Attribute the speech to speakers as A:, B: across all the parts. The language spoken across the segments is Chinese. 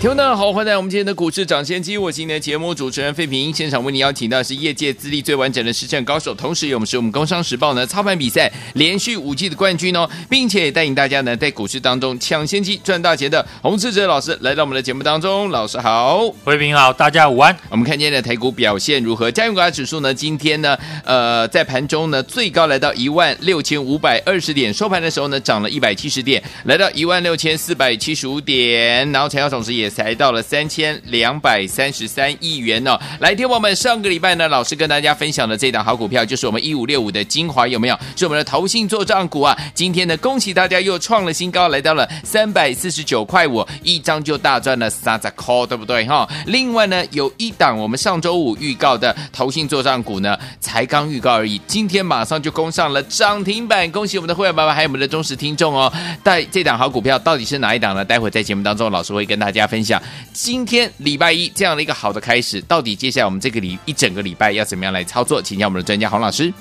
A: 听众好，欢迎来到我们今天的股市涨先机。我是今天的节目主持人费平，现场为你邀请到是业界资历最完整的实战高手，同时也是我们工商时报呢操盘比赛连续五季的冠军哦，并且也带领大家呢在股市当中抢先机赚大钱的洪志哲老师来到我们的节目当中。老师好，
B: 费平好，大家午安。
A: 我们看今天的台股表现如何？加权股价指数呢？今天呢，呃，在盘中呢最高来到一万六千五百二十点，收盘的时候呢涨了一百七十点，来到一万六千四百七十五点，然后成交总值也才到了三千两百三十三亿元哦。来，听我们上个礼拜呢，老师跟大家分享的这档好股票，就是我们一五六五的精华，有没有？是我们的投信做账股啊。今天呢，恭喜大家又创了新高，来到了三百四十九块五，一张就大赚了三十块，对不对哈？另外呢，有一档我们上周五预告的投信做账股呢，才刚预告而已，今天马上就攻上了涨停板，恭喜我们的会员爸爸还有我们的忠实听众哦。但这档好股票到底是哪一档呢？待会在节目当中，老师会跟大家分享。今天礼拜一这样的一个好的开始，到底接下来我们这个礼一整个礼拜要怎么样来操作？请教我们的专家洪老师。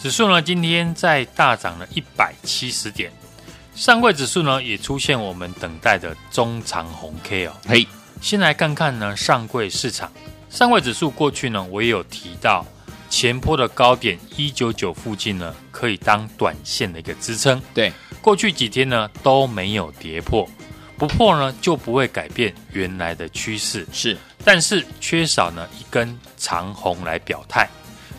B: 指数呢，今天在大涨了一百七十点，上柜指数呢也出现我们等待的中长红 K 哦。
A: 嘿，
B: 先来看看呢上柜市场，上柜指数过去呢我也有提到，前坡的高点一九九附近呢可以当短线的一个支撑。
A: 对，过
B: 去几天呢都没有跌破。不破呢，就不会改变原来的趋势。
A: 是，
B: 但是缺少呢一根长红来表态。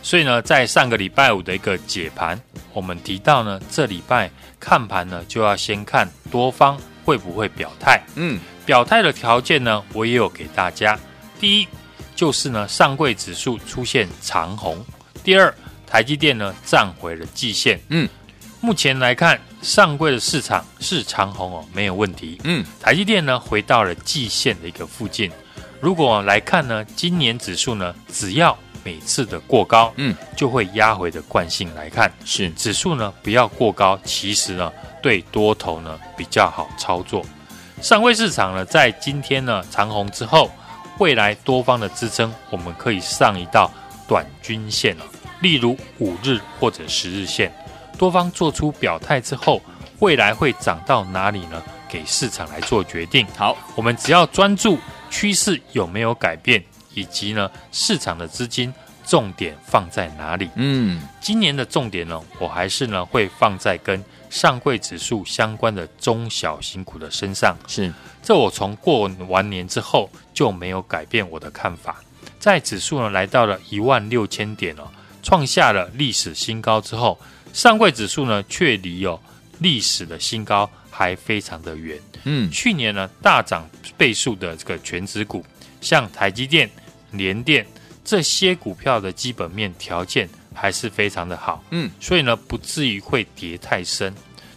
B: 所以呢，在上个礼拜五的一个解盘，我们提到呢，这礼拜看盘呢，就要先看多方会不会表态。
A: 嗯，
B: 表态的条件呢，我也有给大家。第一，就是呢，上柜指数出现长红；第二，台积电呢站回了季线。
A: 嗯。
B: 目前来看，上柜的市场是长红哦，没有问题。
A: 嗯，
B: 台积电呢回到了季线的一个附近。如果来看呢，今年指数呢，只要每次的过高，
A: 嗯，
B: 就会压回的惯性来看，
A: 是
B: 指数呢不要过高，其实呢对多头呢比较好操作。上柜市场呢在今天呢长红之后，未来多方的支撑，我们可以上一道短均线了，例如五日或者十日线。多方做出表态之后，未来会涨到哪里呢？给市场来做决定。
A: 好，
B: 我们只要专注趋势有没有改变，以及呢市场的资金重点放在哪里。
A: 嗯，
B: 今年的重点呢，我还是呢会放在跟上柜指数相关的中小型股的身上。
A: 是，
B: 这我从过完年之后就没有改变我的看法。在指数呢来到了一万六千点哦，创下了历史新高之后。上柜指数呢，却离有历史的新高还非常的远。
A: 嗯，
B: 去年呢大涨倍数的这个全指股，像台积电、联电这些股票的基本面条件还是非常的好。
A: 嗯，
B: 所以呢不至于会跌太深。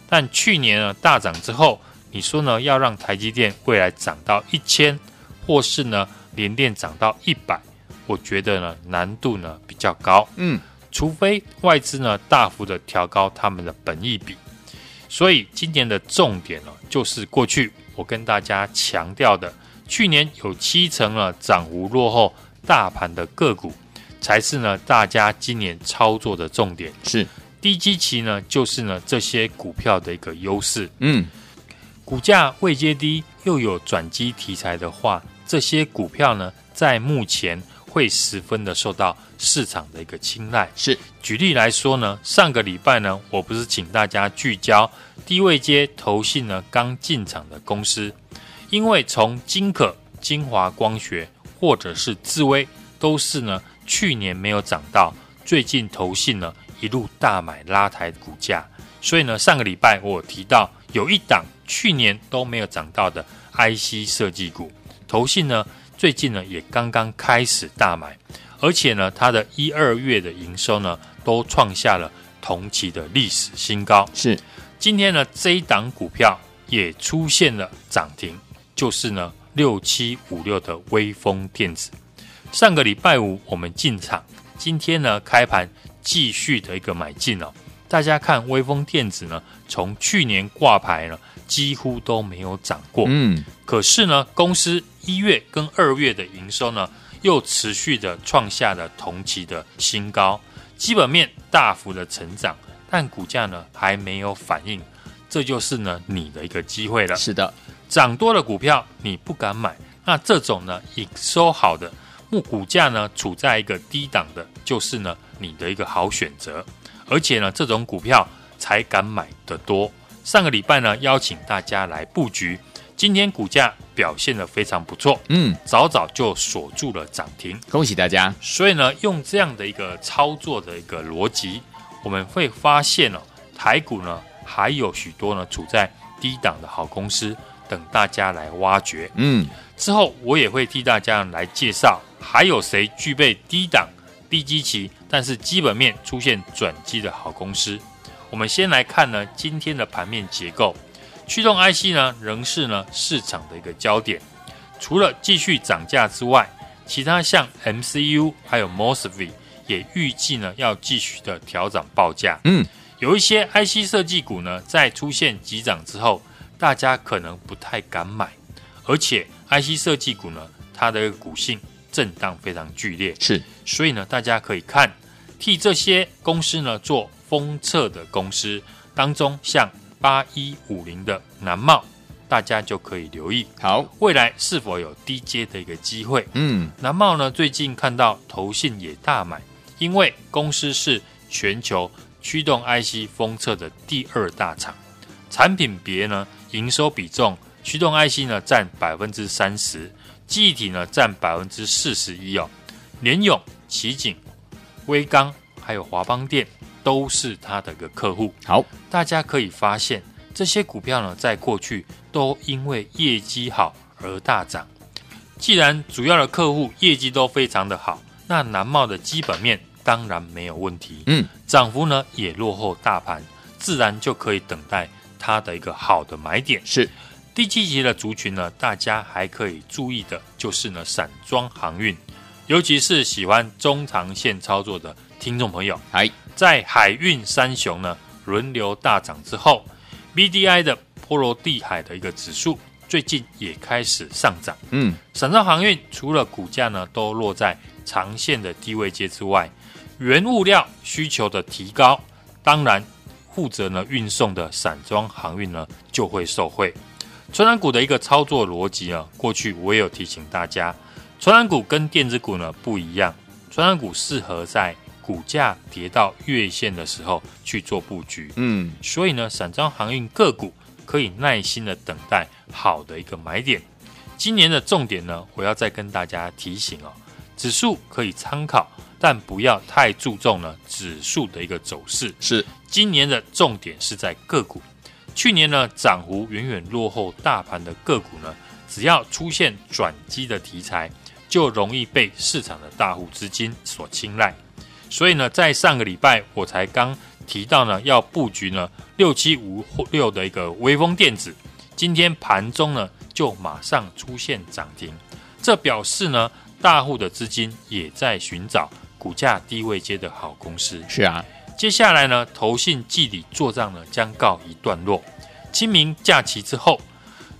B: 但去年呢大涨之后，你说呢要让台积电未来涨到一千，或是呢联电涨到一百，我觉得呢难度呢比较高。
A: 嗯。
B: 除非外资呢大幅的调高他们的本益比，所以今年的重点呢，就是过去我跟大家强调的，去年有七成呢涨幅落后大盘的个股，才是呢大家今年操作的重点。
A: 是
B: 低基期呢，就是呢这些股票的一个优势。
A: 嗯，
B: 股价未接低又有转机题材的话，这些股票呢在目前。会十分的受到市场的一个青睐。
A: 是，
B: 举例来说呢，上个礼拜呢，我不是请大家聚焦低位接投信呢刚进场的公司，因为从金可、精华光学或者是智威，都是呢去年没有涨到，最近投信呢一路大买拉抬股价，所以呢上个礼拜我有提到有一档去年都没有涨到的 IC 设计股，投信呢。最近呢，也刚刚开始大买，而且呢，它的一二月的营收呢，都创下了同期的历史新高。
A: 是，
B: 今天呢，这一档股票也出现了涨停，就是呢，六七五六的微风电子。上个礼拜五我们进场，今天呢，开盘继续的一个买进哦。大家看微风电子呢，从去年挂牌呢，几乎都没有涨过。
A: 嗯，
B: 可是呢，公司一月跟二月的营收呢，又持续的创下了同期的新高，基本面大幅的成长，但股价呢还没有反应，这就是呢你的一个机会了。
A: 是的，
B: 涨多的股票你不敢买，那这种呢营收好的，目股价呢处在一个低档的，就是呢你的一个好选择。而且呢，这种股票才敢买的多。上个礼拜呢，邀请大家来布局，今天股价表现的非常不错，
A: 嗯，
B: 早早就锁住了涨停，
A: 恭喜大家。
B: 所以呢，用这样的一个操作的一个逻辑，我们会发现哦，台股呢还有许多呢处在低档的好公司等大家来挖掘。
A: 嗯，
B: 之后我也会替大家来介绍，还有谁具备低档。低基期，但是基本面出现转机的好公司，我们先来看呢今天的盘面结构，驱动 IC 呢仍是呢市场的一个焦点，除了继续涨价之外，其他像 MCU 还有 MOSFET 也预计呢要继续的调涨报价。
A: 嗯，
B: 有一些 IC 设计股呢在出现急涨之后，大家可能不太敢买，而且 IC 设计股呢它的股性。震荡非常剧烈，
A: 是，
B: 所以呢，大家可以看替这些公司呢做封测的公司当中，像八一五零的南茂，大家就可以留意，
A: 好，
B: 未来是否有低阶的一个机会。
A: 嗯，
B: 南茂呢，最近看到投信也大买，因为公司是全球驱动 IC 封测的第二大厂，产品别呢营收比重，驱动 IC 呢占百分之三十。记忆体呢占百分之四十一哦，联咏、奇景、威刚还有华邦电都是他的一个客户。
A: 好，
B: 大家可以发现这些股票呢，在过去都因为业绩好而大涨。既然主要的客户业绩都非常的好，那南茂的基本面当然没有问题。
A: 嗯，
B: 涨幅呢也落后大盘，自然就可以等待它的一个好的买点。
A: 是。
B: 第七集的族群呢，大家还可以注意的，就是呢，散装航运，尤其是喜欢中长线操作的听众朋友。
A: 哎，
B: 在海运三雄呢轮流大涨之后，BDI 的波罗的海的一个指数最近也开始上涨。
A: 嗯，
B: 散装航运除了股价呢都落在长线的低位阶之外，原物料需求的提高，当然负责呢运送的散装航运呢就会受惠。传染股的一个操作逻辑啊，过去我也有提醒大家，传染股跟电子股呢不一样，传染股适合在股价跌到月线的时候去做布局。
A: 嗯，
B: 所以呢，散装航运个股可以耐心的等待好的一个买点。今年的重点呢，我要再跟大家提醒哦，指数可以参考，但不要太注重呢指数的一个走势。
A: 是，
B: 今年的重点是在个股。去年呢，涨幅远远落后大盘的个股呢，只要出现转机的题材，就容易被市场的大户资金所青睐。所以呢，在上个礼拜我才刚提到呢，要布局呢六七五六的一个微风电子，今天盘中呢就马上出现涨停，这表示呢大户的资金也在寻找股价低位接的好公司。
A: 是啊。
B: 接下来呢，投信季底做账呢将告一段落。清明假期之后，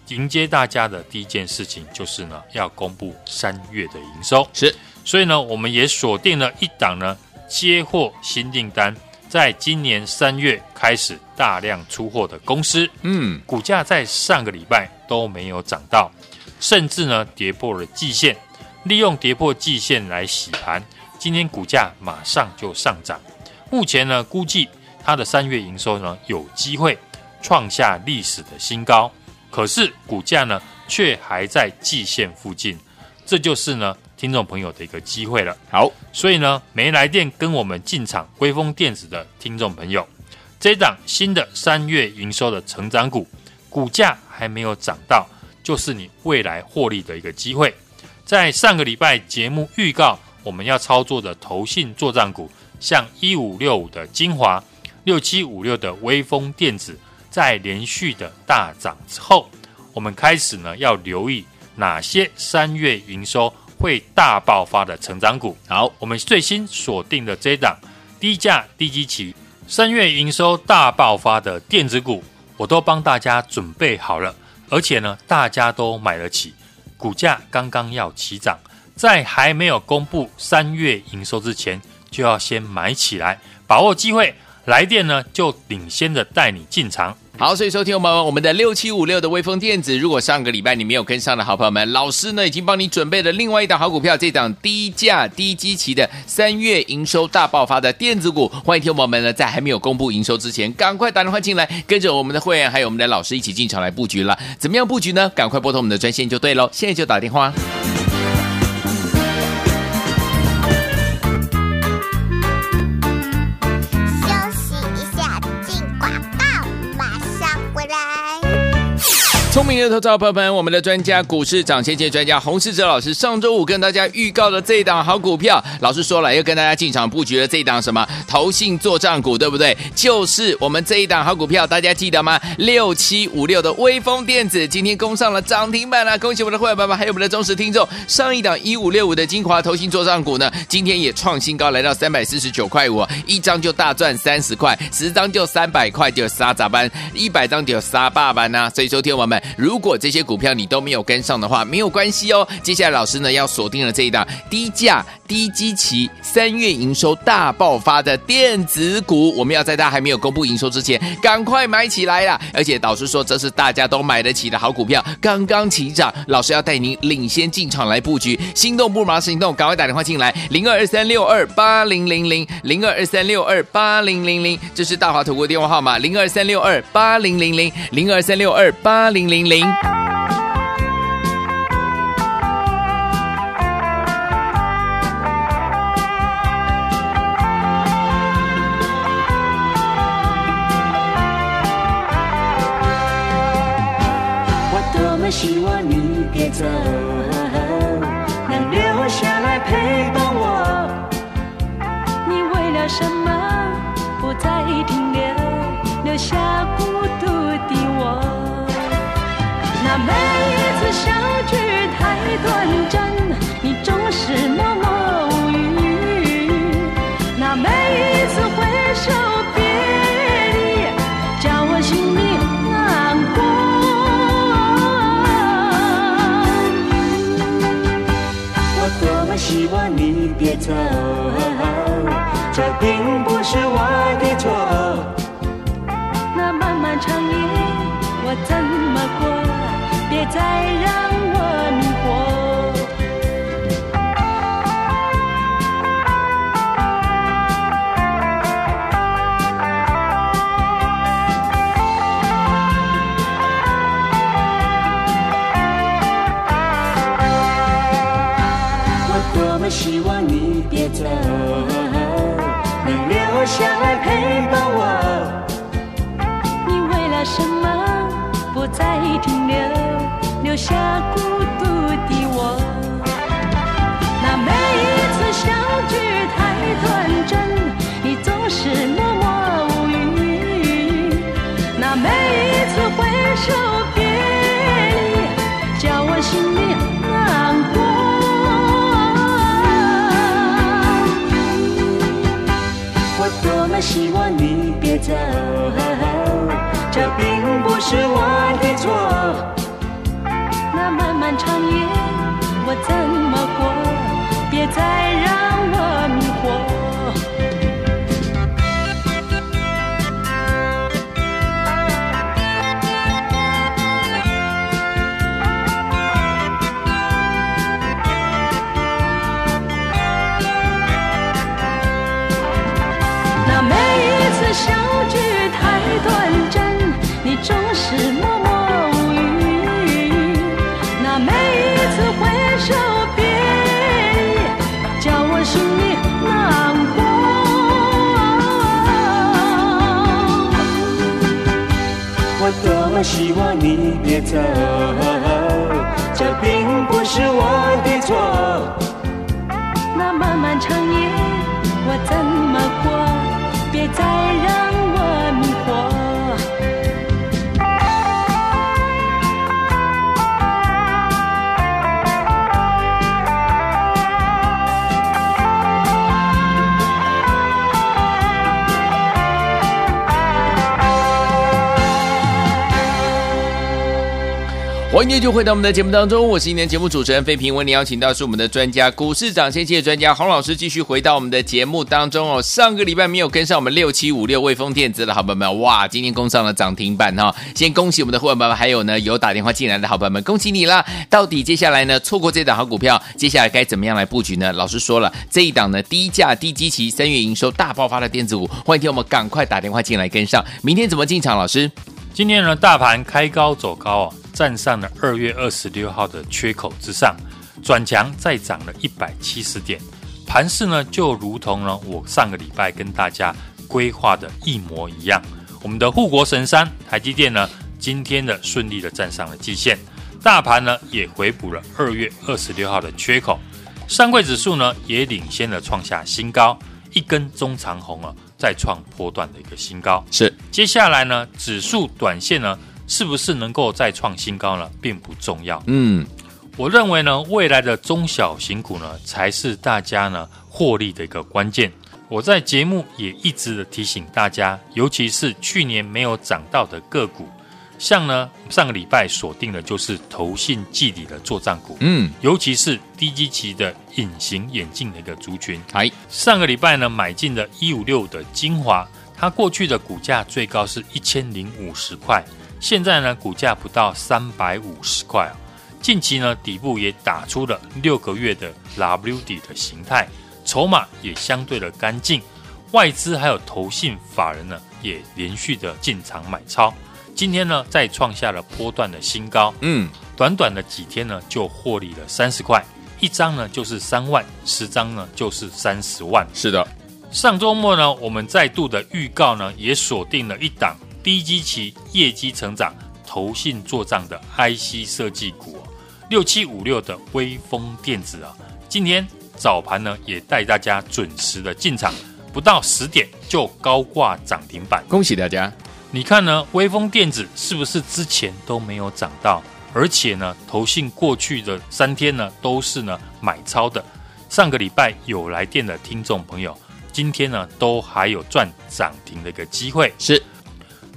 B: 迎接大家的第一件事情就是呢，要公布三月的营收。
A: 是，
B: 所以呢，我们也锁定了一档呢接获新订单，在今年三月开始大量出货的公司。
A: 嗯，
B: 股价在上个礼拜都没有涨到，甚至呢跌破了季线，利用跌破季线来洗盘，今天股价马上就上涨。目前呢，估计它的三月营收呢有机会创下历史的新高，可是股价呢却还在季线附近，这就是呢听众朋友的一个机会了。
A: 好，
B: 所以呢没来电跟我们进场威锋电子的听众朋友，这档新的三月营收的成长股，股价还没有涨到，就是你未来获利的一个机会。在上个礼拜节目预告我们要操作的投信作帐股。像一五六五的精华，六七五六的威风电子，在连续的大涨之后，我们开始呢要留意哪些三月营收会大爆发的成长股。好，我们最新锁定的这档低价低基期、三月营收大爆发的电子股，我都帮大家准备好了，而且呢，大家都买得起。股价刚刚要起涨，在还没有公布三月营收之前，就要先买起来，把握机会。来电呢，就领先的带你进场。
A: 好，所以收听我们我们的六七五六的威风电子，如果上个礼拜你没有跟上的好朋友们，老师呢已经帮你准备了另外一档好股票，这档低价低基期的三月营收大爆发的电子股，欢迎听友们呢在还没有公布营收之前，赶快打电话进来，跟着我们的会员还有我们的老师一起进场来布局了。怎么样布局呢？赶快拨通我们的专线就对喽，现在就打电话。聪明的投资者朋友们，我们的专家股市涨先机专家洪世哲老师上周五跟大家预告的这一档好股票，老师说了要跟大家进场布局的这一档什么投信做账股，对不对？就是我们这一档好股票，大家记得吗？六七五六的威锋电子今天攻上了涨停板了，恭喜我们的会员爸爸还有我们的忠实听众。上一档一五六五的精华投信做账股呢，今天也创新高，来到三百四十九块五，一张就大赚三十块，十张就三百块，就杀咋班，一百张就杀爸班呢。所以说，听我们。如果这些股票你都没有跟上的话，没有关系哦。接下来老师呢要锁定了这一档低价低基期、三月营收大爆发的电子股，我们要在它还没有公布营收之前，赶快买起来啦！而且导师说这是大家都买得起的好股票，刚刚起涨，老师要带您领先进场来布局，心动不如马上行动，赶快打电话进来，零二二三六二八零零零零二二三六二八零零零，这是大华投顾电话号码，零二三六二八零零零零二三六二八零零零。
C: 走，能留下来陪伴我。你为了什么不再停留，留下孤独的我？那每一次相聚走，这并不是我的错。那漫漫长夜，我怎么过？别再让希望你别走，这并不是我的错。那漫漫长夜，我怎么过？别再让我心里难过，我多么希望你别走，这并不是我的错。那漫漫长夜，我怎么过？别再
A: 欢迎继续回到我们的节目当中，我是今天节目主持人费平，为您邀请到是我们的专家股市涨先机的专家洪老师，继续回到我们的节目当中哦。上个礼拜没有跟上我们六七五六微风电子的好朋友们，哇，今天攻上了涨停板哈、哦！先恭喜我们的伙伴们，还有呢有打电话进来的好朋友们，恭喜你啦！到底接下来呢错过这档好股票，接下来该怎么样来布局呢？老师说了，这一档呢低价低基期，三月营收大爆发的电子股，欢迎听我们赶快打电话进来跟上。明天怎么进场？老师，
B: 今天呢大盘开高走高哦。站上了二月二十六号的缺口之上，转强再涨了一百七十点，盘势呢就如同呢我上个礼拜跟大家规划的一模一样。我们的护国神山台积电呢，今天的顺利的站上了季线，大盘呢也回补了二月二十六号的缺口，上柜指数呢也领先了创下新高，一根中长红啊，再创波段的一个新高。
A: 是，
B: 接下来呢指数短线呢。是不是能够再创新高呢？并不重要。
A: 嗯，
B: 我认为呢，未来的中小型股呢，才是大家呢获利的一个关键。我在节目也一直的提醒大家，尤其是去年没有涨到的个股，像呢上个礼拜锁定的就是投信季底的作账股。
A: 嗯，
B: 尤其是低基期的隐形眼镜的一个族群。
A: 哎，
B: 上个礼拜呢买进的一五六的精华，它过去的股价最高是一千零五十块。现在呢，股价不到三百五十块啊。近期呢，底部也打出了六个月的 W 底的形态，筹码也相对的干净，外资还有投信法人呢，也连续的进场买超。今天呢，再创下了波段的新高。
A: 嗯，
B: 短短的几天呢，就获利了三十块，一张呢就是三万，十张呢就是三十万。
A: 是的，
B: 上周末呢，我们再度的预告呢，也锁定了一档。低基期业绩成长、投信做账的 IC 设计股六七五六的威风电子啊，今天早盘呢也带大家准时的进场，不到十点就高挂涨停板，
A: 恭喜大家！
B: 你看呢，威风电子是不是之前都没有涨到？而且呢，投信过去的三天呢都是呢买超的，上个礼拜有来电的听众朋友，今天呢都还有赚涨停的一个机会，
A: 是。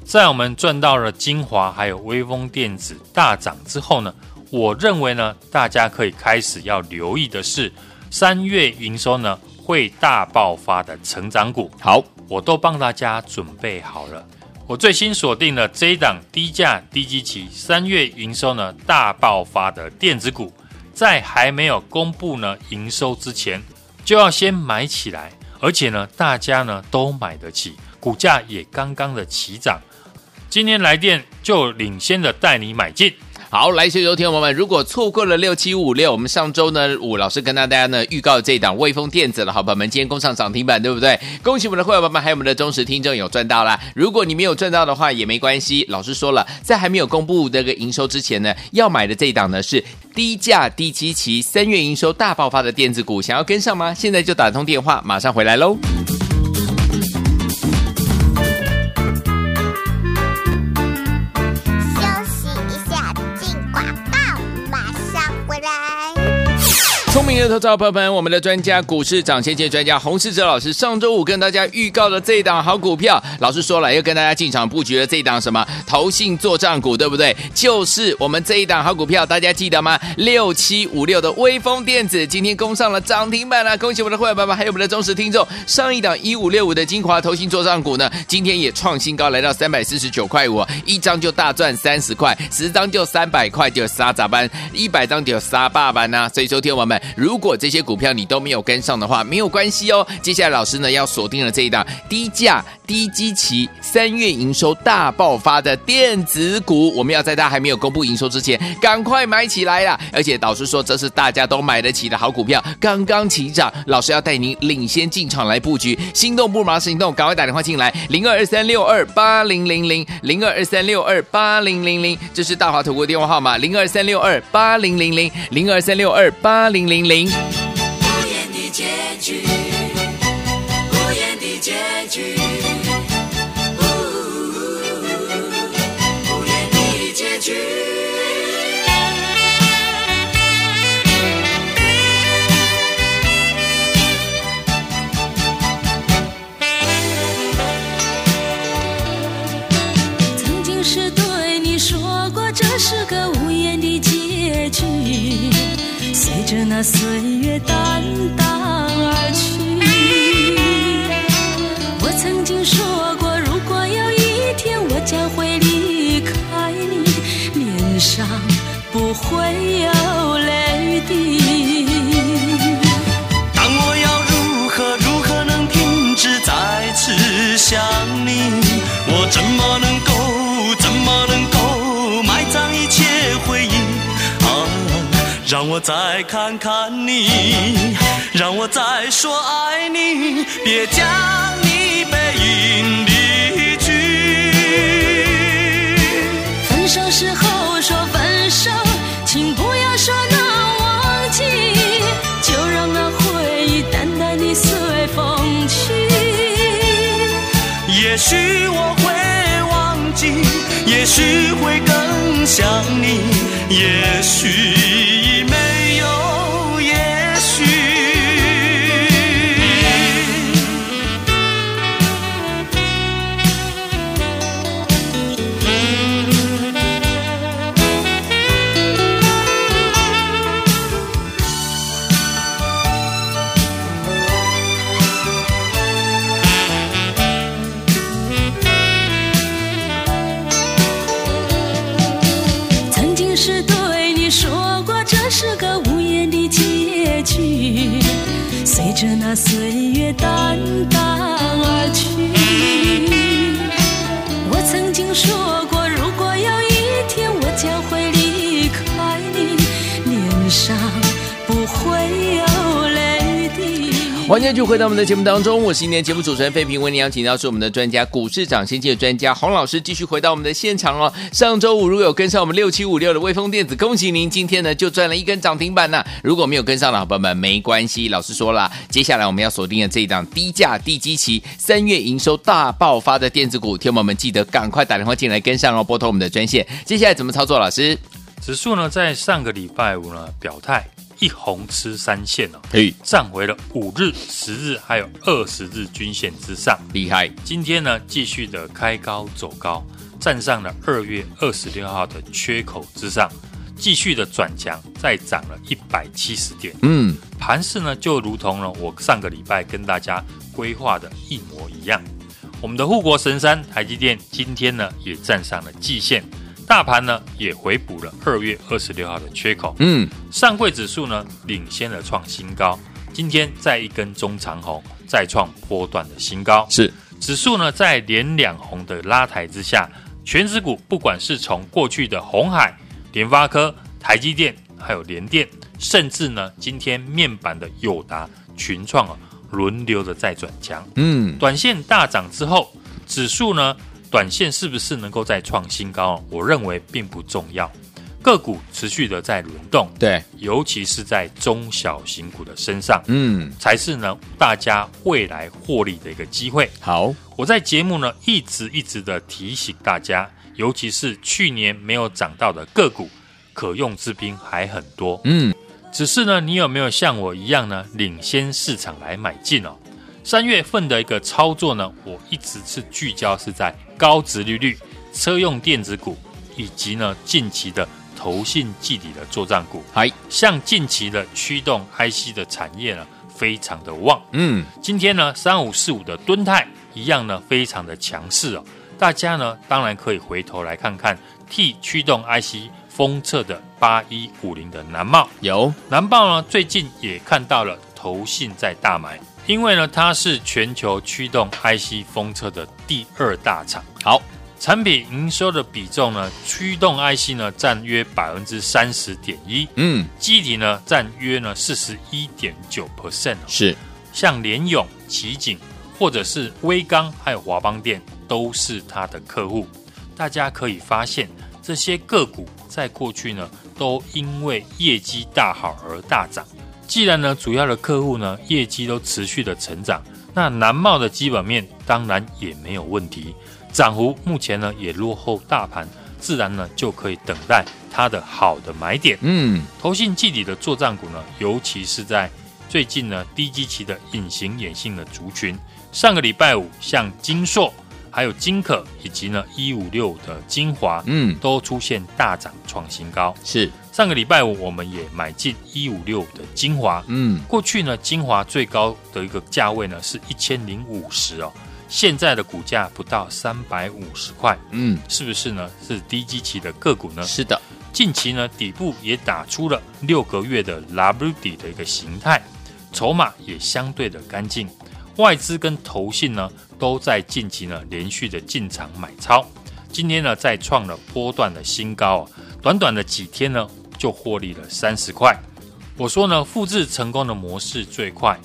B: 在我们赚到了精华还有微风电子大涨之后呢，我认为呢，大家可以开始要留意的是三月营收呢会大爆发的成长股。
A: 好，
B: 我都帮大家准备好了。我最新锁定了这一档低价低基期三月营收呢大爆发的电子股，在还没有公布呢营收之前，就要先买起来，而且呢大家呢都买得起，股价也刚刚的起涨。今天来电就领先的带你买进。
A: 好，来，所有听友们，如果错过了六七五六，我们上周呢，五老师跟大家呢预告这档威风电子的好朋友们，今天攻上涨停板，对不对？恭喜我们的会员朋友们，还有我们的忠实听众有赚到啦。如果你没有赚到的话，也没关系。老师说了，在还没有公布这个营收之前呢，要买的这一档呢是低价低基期，三月营收大爆发的电子股，想要跟上吗？现在就打通电话，马上回来喽。聪明的投资朋友们，我们的专家股市涨先见专家洪世哲老师上周五跟大家预告的这一档好股票，老师说了要跟大家进场布局的这一档什么投信作帐股，对不对？就是我们这一档好股票，大家记得吗？六七五六的威锋电子今天攻上了涨停板了，恭喜我们的会员爸爸，还有我们的忠实听众。上一档一五六五的精华投信作帐股呢，今天也创新高，来到三百四十九块五，一张就大赚三十块，十张就三百块，就杀咋班，一百张就杀八班呐。所以说，听我们。如如果这些股票你都没有跟上的话，没有关系哦。接下来老师呢要锁定了这一档低价低基期三月营收大爆发的电子股，我们要在它还没有公布营收之前赶快买起来啦！而且导师说这是大家都买得起的好股票，刚刚起涨，老师要带您领先进场来布局，心动不如马行动，赶快打电话进来零二二三六二八零零零零二二三六二八零零零，这是大华投顾电话号码零二三六二八零零零零二三六二八零零零。
D: 无言的结局，无言的结局，
C: 岁月淡淡让我
E: 再看看你，让我再说爱你，别将你背影离去。
C: 分手时候说分手，请不要说那忘记，就让那回忆淡淡的随风去。
E: 也许我会忘记，也许会更想你，也
C: 许随着那岁月淡淡而去。我曾经说过，
A: 欢迎继续回到我们的节目当中，我是今天节目主持人费平，为您邀请到是我们的专家股市涨先机的专家洪老师，继续回到我们的现场哦。上周五如果有跟上我们六七五六的微风电子，恭喜您，今天呢就赚了一根涨停板呢。如果没有跟上的好朋友们，没关系，老师说了，接下来我们要锁定的这一档低价低基期、三月营收大爆发的电子股，听友们记得赶快打电话进来跟上哦，拨通我们的专线。接下来怎么操作？老师，
B: 指数呢在上个礼拜五呢表态一红吃三线哦，
A: 嘿，
B: 站回了五日、十日还有二十日均线之上。
A: 厉害，
B: 今天呢继续的开高走高，站上了二月二十六号的缺口之上，继续的转强，再涨了一百七十点。
A: 嗯，
B: 盘势呢就如同了我上个礼拜跟大家规划的一模一样。我们的护国神山台积电今天呢也站上了季线。大盘呢也回补了二月二十六号的缺口，
A: 嗯，
B: 上柜指数呢领先了创新高，今天再一根中长红，再创波段的新高，
A: 是。
B: 指数呢在连两红的拉抬之下，全指股不管是从过去的红海、联发科、台积电，还有联电，甚至呢今天面板的友达、群创啊，轮流的在转强，
A: 嗯，
B: 短线大涨之后，指数呢。短线是不是能够再创新高？我认为并不重要，个股持续的在轮动，
A: 对，
B: 尤其是在中小型股的身上，
A: 嗯，
B: 才是呢大家未来获利的一个机会。
A: 好，
B: 我在节目呢一直一直的提醒大家，尤其是去年没有涨到的个股，可用之兵还很多，
A: 嗯，
B: 只是呢你有没有像我一样呢领先市场来买进哦？三月份的一个操作呢，我一直是聚焦是在高值利率、车用电子股，以及呢近期的投信季底的作战股。
A: 嗨，
B: 像近期的驱动 IC 的产业呢，非常的旺。
A: 嗯，
B: 今天呢三五四五的敦泰一样呢，非常的强势哦。大家呢当然可以回头来看看替驱动 IC 封测的八一五零的南茂，
A: 有
B: 南茂呢最近也看到了投信在大买。因为呢，它是全球驱动 IC 封测的第二大厂。
A: 好，
B: 产品营收的比重呢，驱动 IC 呢占约百分之三十点一，
A: 嗯，
B: 记忆体呢占约呢四十一点九 percent。
A: 是，
B: 像联咏、奇景或者是威刚还有华邦电都是它的客户。大家可以发现，这些个股在过去呢都因为业绩大好而大涨。既然呢，主要的客户呢业绩都持续的成长，那南茂的基本面当然也没有问题，涨幅目前呢也落后大盘，自然呢就可以等待它的好的买点。
A: 嗯，
B: 投信季底的作战股呢，尤其是在最近呢低基期的隐形眼性的族群，上个礼拜五像金硕、还有金可以及呢一五六的精华，
A: 嗯，
B: 都出现大涨创新高。
A: 是。
B: 上个礼拜五我们也买进一五六的精华，
A: 嗯，
B: 过去呢精华最高的一个价位呢是一千零五十哦，现在的股价不到三百五十块，
A: 嗯，
B: 是不是呢？是低基期的个股呢？
A: 是的，
B: 近期呢底部也打出了六个月的 W 底的一个形态，筹码也相对的干净，外资跟投信呢都在近期呢连续的进场买超，今天呢再创了波段的新高啊，短短的几天呢就获利了三十块。我说呢，复制成功的模式最快。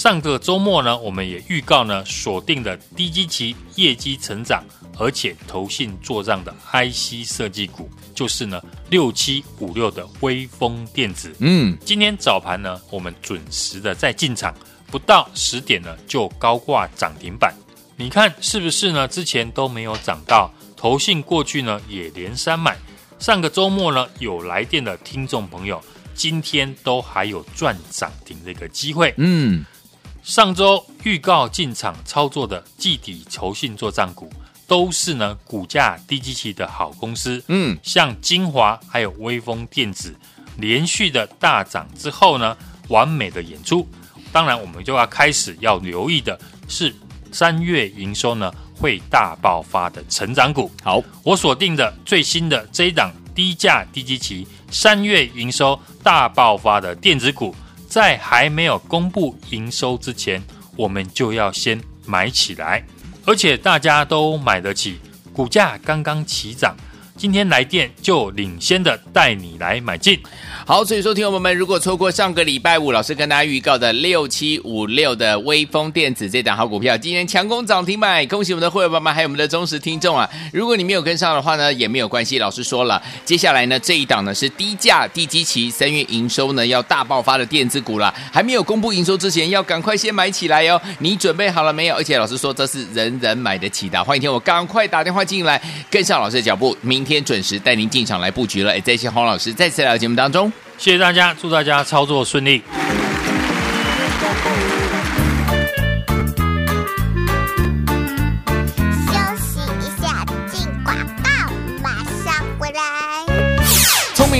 B: 上个周末呢，我们也预告呢锁定的低基期业绩成长，而且投信做账的 IC 设计股，就是呢六七五六的微风电子。
A: 嗯，
B: 今天早盘呢，我们准时的在进场，不到十点呢就高挂涨停板。你看是不是呢？之前都没有涨到，投信过去呢也连三买。上个周末呢有来电的听众朋友，今天都还有赚涨停的一个机会。
A: 嗯，
B: 上周预告进场操作的季底投信做账股，都是呢股价低基期的好公司。
A: 嗯，
B: 像精华还有微风电子，连续的大涨之后呢，完美的演出。当然，我们就要开始要留意的是三月营收呢会大爆发的成长股。
A: 好，
B: 我锁定的最新的这一档低价低基期三月营收大爆发的电子股，在还没有公布营收之前，我们就要先买起来，而且大家都买得起，股价刚刚起涨，今天来电就领先的带你来买进。
A: 好，所以说，听友们，如果错过上个礼拜五老师跟大家预告的六七五六的威锋电子这档好股票，今天强攻涨停板，恭喜我们的会员朋友们还有我们的忠实听众啊！如果你没有跟上的话呢，也没有关系，老师说了，接下来呢这一档呢是低价低基期，三月营收呢要大爆发的电子股了，还没有公布营收之前，要赶快先买起来哟！你准备好了没有？而且老师说这是人人买得起的，欢迎听我赶快打电话进来，跟上老师的脚步，明天天准时带您进场来布局了。哎，这些洪老师再次来到节目当中。
B: 谢谢大家，祝大家操作顺利。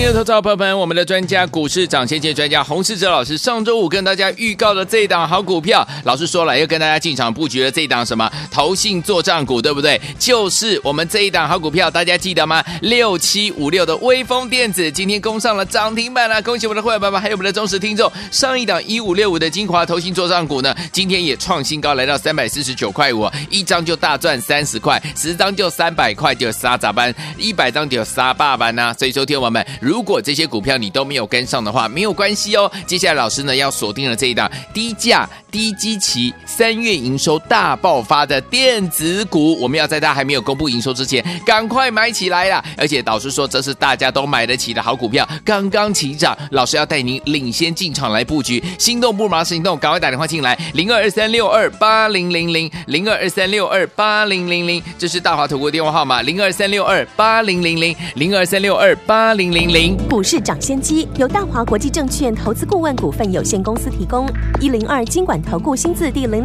A: 聪明的投资朋友们，我们的专家股市涨先见专家洪世哲老师上周五跟大家预告的这一档好股票，老师说了要跟大家进场布局的这一档什么投信做账股，对不对？就是我们这一档好股票，大家记得吗？六七五六的威锋电子今天攻上了涨停板了，恭喜我们的会员爸爸还有我们的忠实听众。上一档一五六五的精华投信做账股呢，今天也创新高，来到三百四十九块五，一张就大赚三十块，十张就三百块，就杀咋班，一百张就杀爸爸呢。所以说，听我们。如果这些股票你都没有跟上的话，没有关系哦。接下来老师呢要锁定了这一档低价低基期三月营收大爆发的电子股，我们要在它还没有公布营收之前，赶快买起来啦！而且导师说这是大家都买得起的好股票，刚刚起涨，老师要带您领先进场来布局，心动不忙行动，赶快打电话进来，零二二三六二八零零零零二二三六二八零零零，这是大华投顾电话号码，零二三六二八零零零零二三六二八零零零。
F: 股市涨先机由大华国际证券投资顾问股份有限公司提供，一零二金管投顾新字第零